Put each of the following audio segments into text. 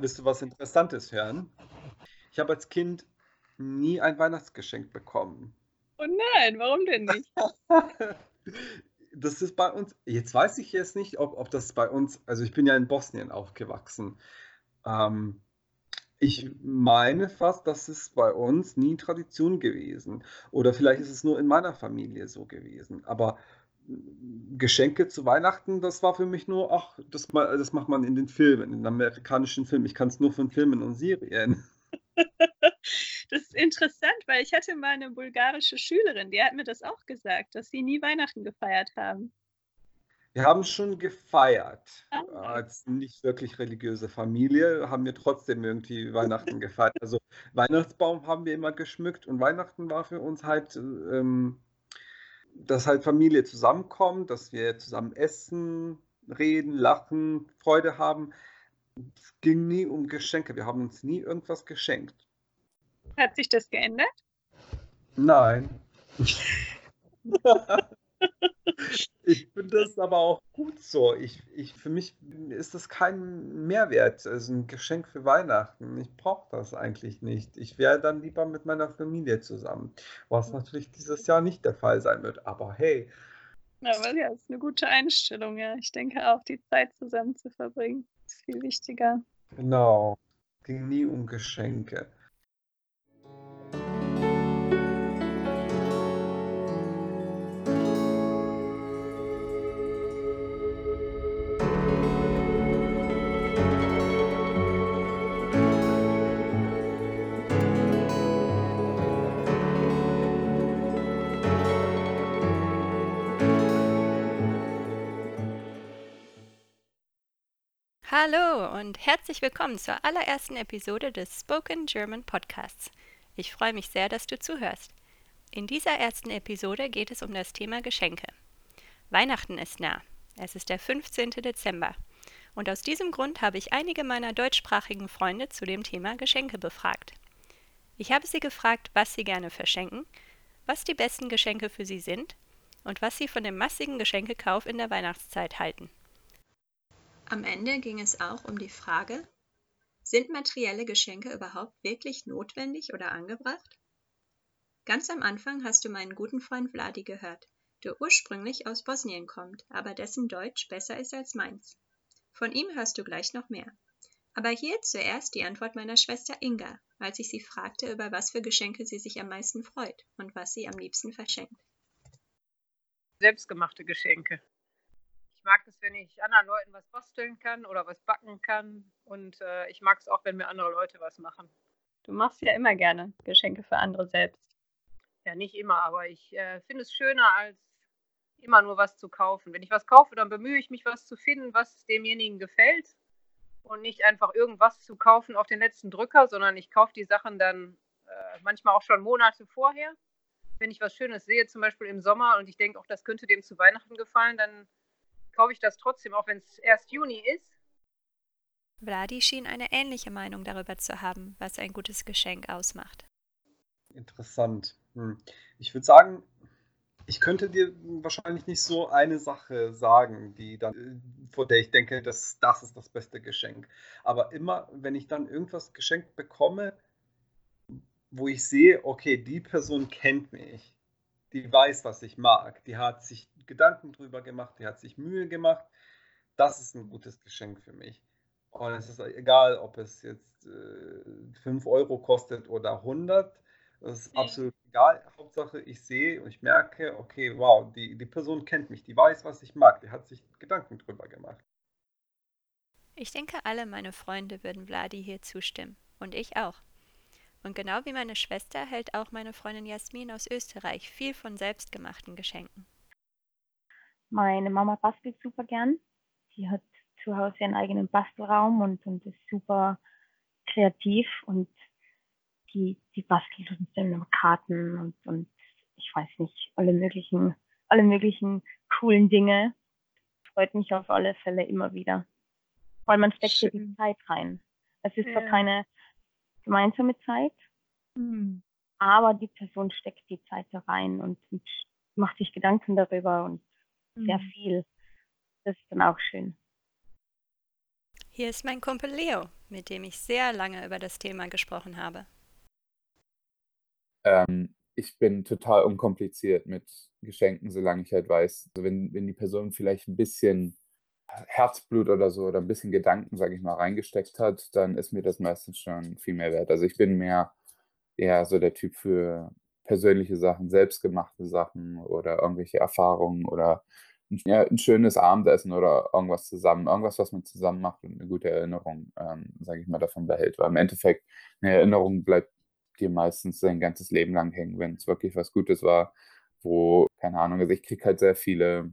Willst du was Interessantes hören? Ich habe als Kind nie ein Weihnachtsgeschenk bekommen. Oh nein, warum denn nicht? Das ist bei uns, jetzt weiß ich jetzt nicht, ob, ob das bei uns, also ich bin ja in Bosnien aufgewachsen. Ähm, ich meine fast, das ist bei uns nie Tradition gewesen. Oder vielleicht ist es nur in meiner Familie so gewesen. Aber Geschenke zu Weihnachten, das war für mich nur, ach, das, das macht man in den Filmen, in den amerikanischen Filmen. Ich kann es nur von Filmen und Serien. Das ist interessant, weil ich hatte mal eine bulgarische Schülerin, die hat mir das auch gesagt, dass sie nie Weihnachten gefeiert haben. Wir haben schon gefeiert. Ah. Als nicht wirklich religiöse Familie haben wir trotzdem irgendwie Weihnachten gefeiert. Also Weihnachtsbaum haben wir immer geschmückt und Weihnachten war für uns halt, ähm, dass halt Familie zusammenkommt, dass wir zusammen essen, reden, lachen, Freude haben. Es ging nie um Geschenke. Wir haben uns nie irgendwas geschenkt. Hat sich das geändert? Nein. ich finde das aber auch gut so. Ich, ich, für mich ist das kein Mehrwert, also ein Geschenk für Weihnachten. Ich brauche das eigentlich nicht. Ich wäre dann lieber mit meiner Familie zusammen, was natürlich dieses Jahr nicht der Fall sein wird. Aber hey. Aber ja, das ist eine gute Einstellung, ja. Ich denke auch, die Zeit zusammen zu verbringen, ist viel wichtiger. Genau. Es ging nie um Geschenke. Hallo und herzlich willkommen zur allerersten Episode des Spoken German Podcasts. Ich freue mich sehr, dass du zuhörst. In dieser ersten Episode geht es um das Thema Geschenke. Weihnachten ist nah. Es ist der 15. Dezember. Und aus diesem Grund habe ich einige meiner deutschsprachigen Freunde zu dem Thema Geschenke befragt. Ich habe sie gefragt, was sie gerne verschenken, was die besten Geschenke für sie sind und was sie von dem massigen Geschenkekauf in der Weihnachtszeit halten. Am Ende ging es auch um die Frage, sind materielle Geschenke überhaupt wirklich notwendig oder angebracht? Ganz am Anfang hast du meinen guten Freund Vladi gehört, der ursprünglich aus Bosnien kommt, aber dessen Deutsch besser ist als meins. Von ihm hörst du gleich noch mehr. Aber hier zuerst die Antwort meiner Schwester Inga, als ich sie fragte, über was für Geschenke sie sich am meisten freut und was sie am liebsten verschenkt. Selbstgemachte Geschenke mag es, wenn ich anderen Leuten was basteln kann oder was backen kann. Und äh, ich mag es auch, wenn mir andere Leute was machen. Du machst ja immer gerne Geschenke für andere selbst. Ja, nicht immer, aber ich äh, finde es schöner, als immer nur was zu kaufen. Wenn ich was kaufe, dann bemühe ich mich, was zu finden, was demjenigen gefällt. Und nicht einfach irgendwas zu kaufen auf den letzten Drücker, sondern ich kaufe die Sachen dann äh, manchmal auch schon Monate vorher. Wenn ich was Schönes sehe, zum Beispiel im Sommer, und ich denke, auch das könnte dem zu Weihnachten gefallen, dann kaufe ich das trotzdem, auch wenn es erst Juni ist. Vladi schien eine ähnliche Meinung darüber zu haben, was ein gutes Geschenk ausmacht. Interessant. Hm. Ich würde sagen, ich könnte dir wahrscheinlich nicht so eine Sache sagen, die dann, vor der ich denke, dass das ist das beste Geschenk. Aber immer, wenn ich dann irgendwas geschenkt bekomme, wo ich sehe, okay, die Person kennt mich, die weiß, was ich mag, die hat sich Gedanken drüber gemacht, die hat sich Mühe gemacht. Das ist ein gutes Geschenk für mich. Und es ist egal, ob es jetzt äh, 5 Euro kostet oder 100. Das ist absolut egal. Hauptsache, ich sehe und ich merke, okay, wow, die, die Person kennt mich, die weiß, was ich mag, die hat sich Gedanken drüber gemacht. Ich denke, alle meine Freunde würden Vladi hier zustimmen. Und ich auch. Und genau wie meine Schwester hält auch meine Freundin Jasmin aus Österreich viel von selbstgemachten Geschenken. Meine Mama bastelt super gern. Sie hat zu Hause einen eigenen Bastelraum und, und ist super kreativ und die, die bastelt uns dann Karten und, und ich weiß nicht, alle möglichen, alle möglichen coolen Dinge. Freut mich auf alle Fälle immer wieder. Weil man steckt hier die Zeit rein. Es ist ja. zwar keine gemeinsame Zeit, mhm. aber die Person steckt die Zeit da rein und, und macht sich Gedanken darüber und sehr mhm. viel. Das ist dann auch schön. Hier ist mein Kumpel Leo. mit dem ich sehr lange über das Thema gesprochen habe. Ähm, ich bin total unkompliziert mit Geschenken, solange ich halt weiß, also wenn, wenn die Person vielleicht ein bisschen Herzblut oder so oder ein bisschen Gedanken, sage ich mal, reingesteckt hat, dann ist mir das meistens schon viel mehr wert. Also ich bin mehr eher so der Typ für persönliche Sachen, selbstgemachte Sachen oder irgendwelche Erfahrungen oder ja, ein schönes Abendessen oder irgendwas zusammen, irgendwas, was man zusammen macht und eine gute Erinnerung, ähm, sage ich mal, davon behält. Weil im Endeffekt eine Erinnerung bleibt dir meistens sein ganzes Leben lang hängen, wenn es wirklich was Gutes war, wo, keine Ahnung, also ich kriege halt sehr viele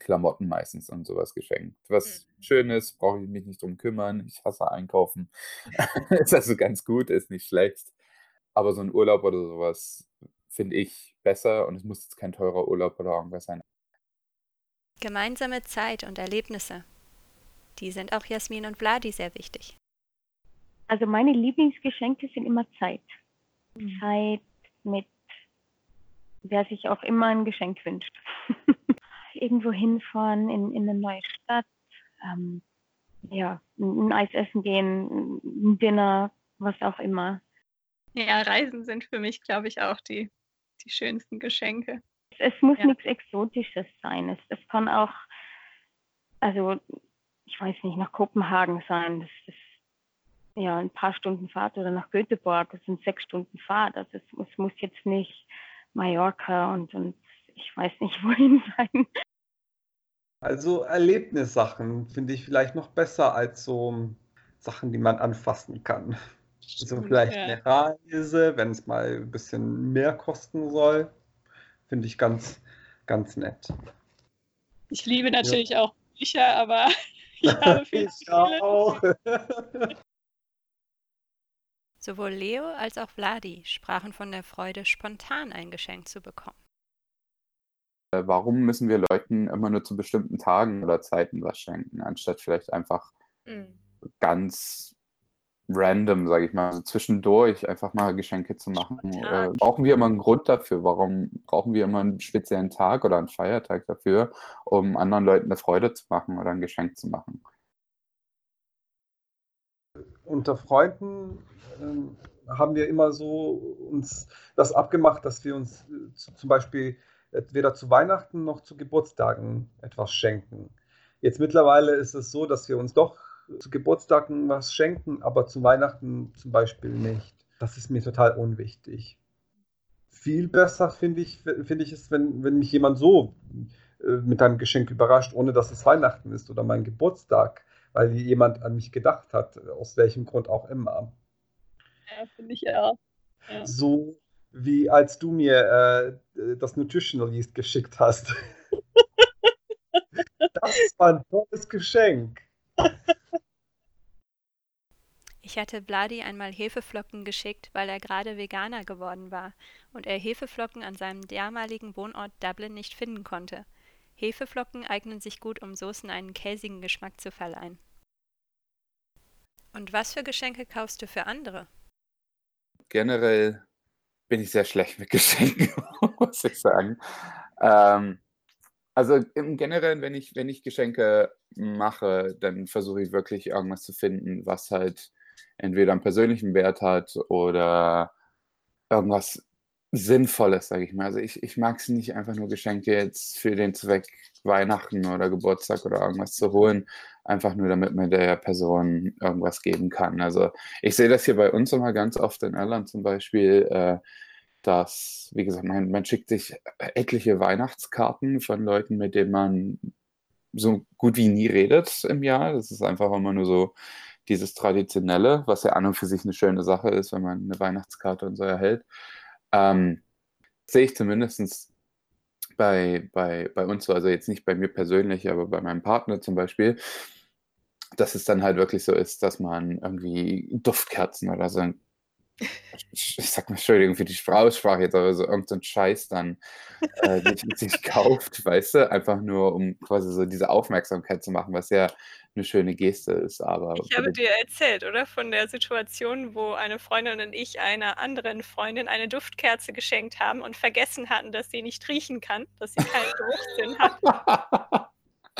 Klamotten meistens und sowas geschenkt. Was mhm. Schönes, brauche ich mich nicht drum kümmern. Ich hasse einkaufen. ist also ganz gut, ist nicht schlecht. Aber so ein Urlaub oder sowas finde ich besser und es muss jetzt kein teurer Urlaub oder irgendwas sein. Gemeinsame Zeit und Erlebnisse. Die sind auch Jasmin und Vladi sehr wichtig. Also meine Lieblingsgeschenke sind immer Zeit. Mhm. Zeit mit wer sich auch immer ein Geschenk wünscht. Irgendwo hinfahren in, in eine neue Stadt, ähm, ja, ein Eis essen gehen, ein Dinner, was auch immer. Ja, Reisen sind für mich, glaube ich, auch die, die schönsten Geschenke. Es muss ja. nichts Exotisches sein. Es, es kann auch, also ich weiß nicht, nach Kopenhagen sein. Das ist ja ein paar Stunden Fahrt oder nach Göteborg. Das sind sechs Stunden Fahrt. Also es, es muss jetzt nicht Mallorca und, und ich weiß nicht wohin sein. Also Erlebnissachen finde ich vielleicht noch besser als so Sachen, die man anfassen kann. Also vielleicht ja. eine Reise, wenn es mal ein bisschen mehr kosten soll. Finde ich ganz, ganz nett. Ich liebe natürlich ja. auch Bücher, aber ich habe viele. ich auch. Sowohl Leo als auch Vladi sprachen von der Freude, spontan ein Geschenk zu bekommen. Äh, warum müssen wir Leuten immer nur zu bestimmten Tagen oder Zeiten was schenken, anstatt vielleicht einfach mhm. ganz random, sage ich mal, also zwischendurch einfach mal Geschenke zu machen. Äh, brauchen wir immer einen Grund dafür? Warum brauchen wir immer einen speziellen Tag oder einen Feiertag dafür, um anderen Leuten eine Freude zu machen oder ein Geschenk zu machen? Unter Freunden ähm, haben wir immer so uns das abgemacht, dass wir uns äh, zu, zum Beispiel weder zu Weihnachten noch zu Geburtstagen etwas schenken. Jetzt mittlerweile ist es so, dass wir uns doch zu Geburtstagen was schenken, aber zu Weihnachten zum Beispiel nicht. Das ist mir total unwichtig. Viel besser finde ich, find ich es, wenn, wenn mich jemand so äh, mit einem Geschenk überrascht, ohne dass es Weihnachten ist oder mein Geburtstag, weil jemand an mich gedacht hat, aus welchem Grund auch immer. Ja, finde ich ja. ja. So wie als du mir äh, das Nutritionalist geschickt hast. das war ein tolles Geschenk. Ich hatte Bladi einmal Hefeflocken geschickt, weil er gerade Veganer geworden war und er Hefeflocken an seinem damaligen Wohnort Dublin nicht finden konnte. Hefeflocken eignen sich gut, um Soßen einen käsigen Geschmack zu verleihen. Und was für Geschenke kaufst du für andere? Generell bin ich sehr schlecht mit Geschenken, muss ich sagen. Ähm, also im Generellen, wenn ich, wenn ich Geschenke mache, dann versuche ich wirklich irgendwas zu finden, was halt entweder einen persönlichen Wert hat oder irgendwas Sinnvolles, sage ich mal. Also ich, ich mag es nicht einfach nur Geschenke jetzt für den Zweck Weihnachten oder Geburtstag oder irgendwas zu holen, einfach nur damit man der Person irgendwas geben kann. Also ich sehe das hier bei uns immer ganz oft in Irland zum Beispiel, äh, dass, wie gesagt, man, man schickt sich etliche Weihnachtskarten von Leuten, mit denen man so gut wie nie redet im Jahr. Das ist einfach immer nur so dieses Traditionelle, was ja an und für sich eine schöne Sache ist, wenn man eine Weihnachtskarte und so erhält. Ähm, sehe ich zumindest bei, bei, bei uns so, also jetzt nicht bei mir persönlich, aber bei meinem Partner zum Beispiel, dass es dann halt wirklich so ist, dass man irgendwie Duftkerzen oder so ein ich sag mal, Entschuldigung für die Aussprache jetzt, aber so irgendein Scheiß dann äh, sich, sich kauft, weißt du, einfach nur um quasi so diese Aufmerksamkeit zu machen, was ja eine schöne Geste ist. Aber ich habe dir erzählt, oder? Von der Situation, wo eine Freundin und ich einer anderen Freundin eine Duftkerze geschenkt haben und vergessen hatten, dass sie nicht riechen kann, dass sie keinen Geruchssinn hat.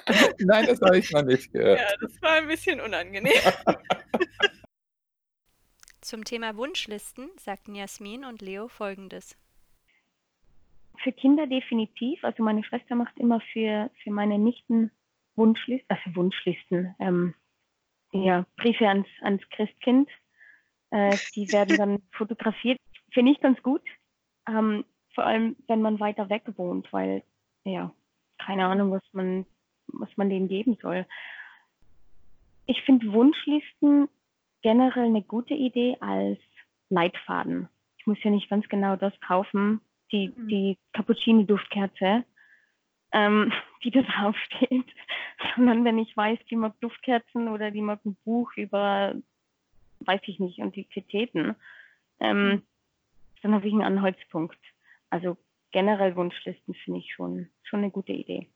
Nein, das habe ich noch nicht gehört. Ja, das war ein bisschen unangenehm. Zum Thema Wunschlisten sagten Jasmin und Leo folgendes. Für Kinder definitiv. Also meine Schwester macht immer für, für meine Nichten Wunschlisten, also Wunschlisten, ähm, ja, Briefe ans, ans Christkind. Äh, die werden dann fotografiert. Finde ich ganz gut. Ähm, vor allem, wenn man weiter weg wohnt, weil, ja, keine Ahnung, was man, was man denen geben soll. Ich finde Wunschlisten generell eine gute Idee als Leitfaden. Ich muss ja nicht ganz genau das kaufen, die, mhm. die Cappuccini-Duftkerze, ähm, die da draufsteht, sondern wenn ich weiß, die mag Duftkerzen oder die mag ein Buch über, weiß ich nicht, Antiquitäten, ähm, mhm. dann habe ich einen Anhaltspunkt. Also generell Wunschlisten finde ich schon, schon eine gute Idee.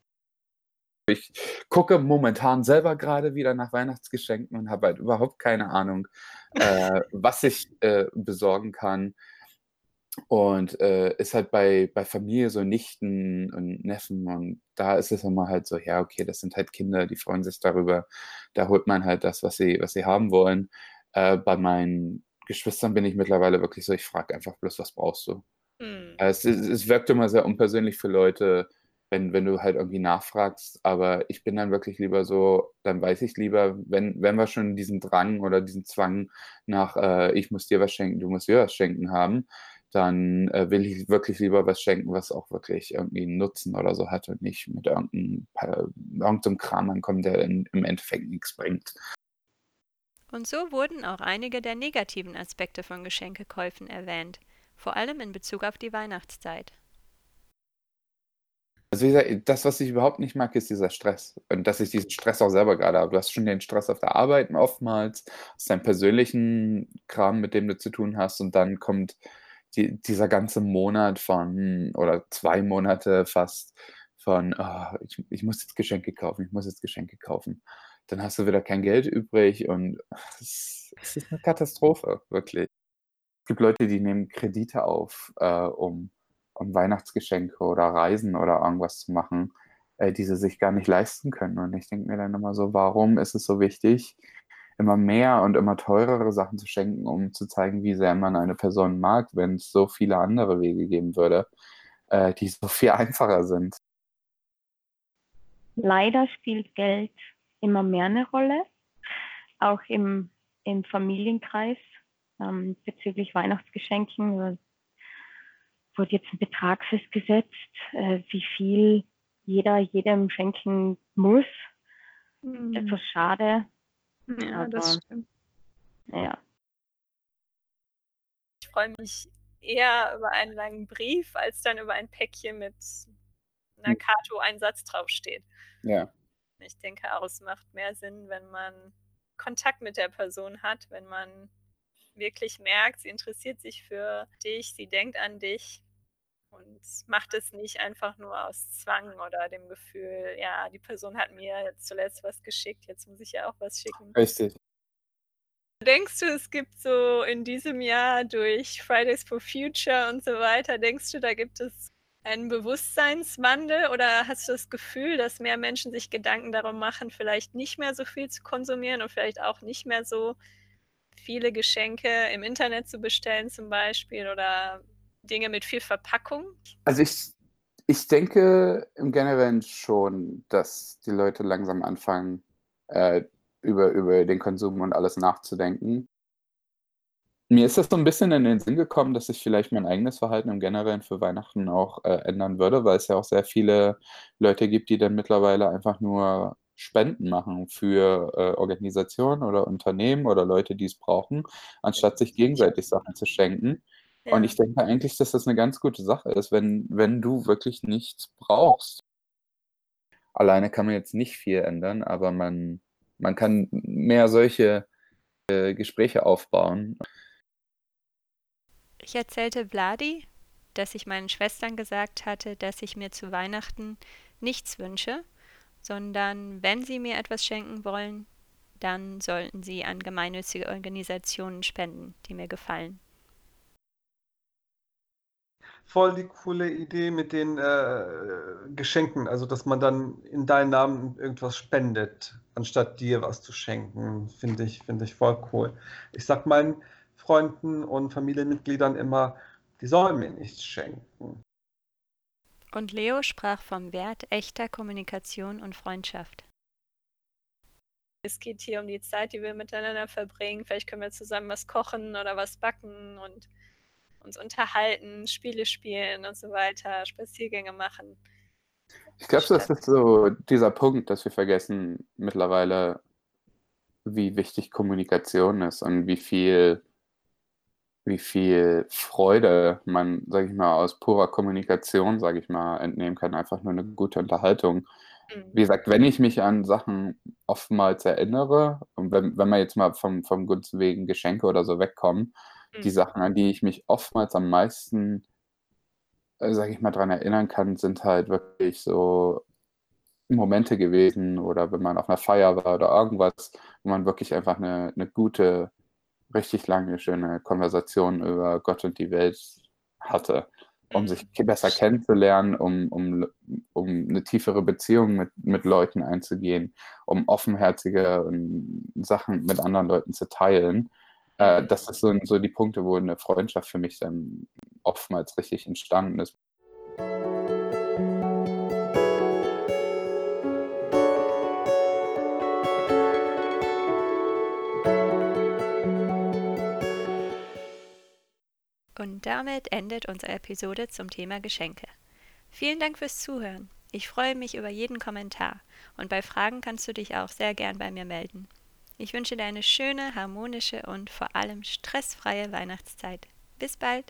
Ich gucke momentan selber gerade wieder nach Weihnachtsgeschenken und habe halt überhaupt keine Ahnung, äh, was ich äh, besorgen kann. Und äh, ist halt bei, bei Familie so Nichten und Neffen und da ist es immer halt so, ja, okay, das sind halt Kinder, die freuen sich darüber. Da holt man halt das, was sie, was sie haben wollen. Äh, bei meinen Geschwistern bin ich mittlerweile wirklich so, ich frage einfach bloß, was brauchst du? Mhm. Es, es wirkt immer sehr unpersönlich für Leute, wenn, wenn du halt irgendwie nachfragst, aber ich bin dann wirklich lieber so, dann weiß ich lieber, wenn, wenn wir schon diesen Drang oder diesen Zwang nach, äh, ich muss dir was schenken, du musst dir was schenken haben, dann äh, will ich wirklich lieber was schenken, was auch wirklich irgendwie einen Nutzen oder so hat und nicht mit irgendeinem, irgendeinem Kram ankommt, der in, im Endeffekt nichts bringt. Und so wurden auch einige der negativen Aspekte von Geschenkekäufen erwähnt, vor allem in Bezug auf die Weihnachtszeit. Also wie gesagt, das, was ich überhaupt nicht mag, ist dieser Stress. Und dass ich diesen Stress auch selber gerade habe. Du hast schon den Stress auf der Arbeit oftmals, aus deinem persönlichen Kram, mit dem du zu tun hast. Und dann kommt die, dieser ganze Monat von, oder zwei Monate fast, von, oh, ich, ich muss jetzt Geschenke kaufen, ich muss jetzt Geschenke kaufen. Dann hast du wieder kein Geld übrig und es, es ist eine Katastrophe, wirklich. Es gibt Leute, die nehmen Kredite auf, äh, um um Weihnachtsgeschenke oder Reisen oder irgendwas zu machen, äh, die sie sich gar nicht leisten können. Und ich denke mir dann immer so, warum ist es so wichtig, immer mehr und immer teurere Sachen zu schenken, um zu zeigen, wie sehr man eine Person mag, wenn es so viele andere Wege geben würde, äh, die so viel einfacher sind. Leider spielt Geld immer mehr eine Rolle, auch im, im Familienkreis ähm, bezüglich Weihnachtsgeschenken wurde jetzt ein Betrag festgesetzt, äh, wie viel jeder jedem schenken muss. Mhm. Etwas schade. Ja, aber, das stimmt. Ja. Ich freue mich eher über einen langen Brief, als dann über ein Päckchen mit einer hm. Karte, wo ein Satz draufsteht. Ja. Ich denke auch, es macht mehr Sinn, wenn man Kontakt mit der Person hat, wenn man wirklich merkt, sie interessiert sich für dich, sie denkt an dich und macht es nicht einfach nur aus Zwang oder dem Gefühl, ja, die Person hat mir jetzt zuletzt was geschickt, jetzt muss ich ja auch was schicken. Richtig. Denkst du, es gibt so in diesem Jahr durch Fridays for Future und so weiter, denkst du, da gibt es einen Bewusstseinswandel oder hast du das Gefühl, dass mehr Menschen sich Gedanken darum machen, vielleicht nicht mehr so viel zu konsumieren und vielleicht auch nicht mehr so viele Geschenke im Internet zu bestellen zum Beispiel oder Dinge mit viel Verpackung? Also ich, ich denke im Generellen schon, dass die Leute langsam anfangen, äh, über, über den Konsum und alles nachzudenken. Mir ist das so ein bisschen in den Sinn gekommen, dass ich vielleicht mein eigenes Verhalten im Generellen für Weihnachten auch äh, ändern würde, weil es ja auch sehr viele Leute gibt, die dann mittlerweile einfach nur Spenden machen für äh, Organisationen oder Unternehmen oder Leute, die es brauchen, anstatt sich gegenseitig Sachen zu schenken. Ja. Und ich denke eigentlich, dass das eine ganz gute Sache ist, wenn, wenn du wirklich nichts brauchst. Alleine kann man jetzt nicht viel ändern, aber man, man kann mehr solche äh, Gespräche aufbauen. Ich erzählte Vladi, dass ich meinen Schwestern gesagt hatte, dass ich mir zu Weihnachten nichts wünsche sondern wenn Sie mir etwas schenken wollen, dann sollten Sie an gemeinnützige Organisationen spenden, die mir gefallen. Voll die coole Idee mit den äh, Geschenken, also dass man dann in deinen Namen irgendwas spendet, anstatt dir was zu schenken, finde ich, finde ich voll cool. Ich sag meinen Freunden und Familienmitgliedern immer, die sollen mir nichts schenken. Und Leo sprach vom Wert echter Kommunikation und Freundschaft. Es geht hier um die Zeit, die wir miteinander verbringen. Vielleicht können wir zusammen was kochen oder was backen und uns unterhalten, Spiele spielen und so weiter, Spaziergänge machen. Ich glaube, das ist so dieser Punkt, dass wir vergessen mittlerweile, wie wichtig Kommunikation ist und wie viel, wie viel Freude man, sage ich mal, aus purer Kommunikation, sage ich mal, entnehmen kann. Einfach nur eine gute Unterhaltung. Mhm. Wie gesagt, wenn ich mich an Sachen oftmals erinnere, und wenn, wenn wir jetzt mal vom, vom Gunst wegen Geschenke oder so wegkommen, mhm. die Sachen, an die ich mich oftmals am meisten äh, sage ich mal, daran erinnern kann, sind halt wirklich so Momente gewesen oder wenn man auf einer Feier war oder irgendwas, wo man wirklich einfach eine, eine gute, richtig lange, schöne Konversation über Gott und die Welt hatte, um sich mhm. besser kennenzulernen, um, um, um eine tiefere Beziehung mit, mit Leuten einzugehen, um offenherzige Sachen mit anderen Leuten zu teilen. Äh, das sind so, die Punkte, wo eine Freundschaft für mich dann oftmals richtig entstanden ist. Und damit endet unsere Episode zum Thema Geschenke. Vielen Dank fürs Zuhören. Ich freue mich über jeden Kommentar und bei Fragen kannst du dich auch sehr gern bei mir melden. Ich wünsche dir eine schöne, harmonische und vor allem stressfreie Weihnachtszeit. Bis bald!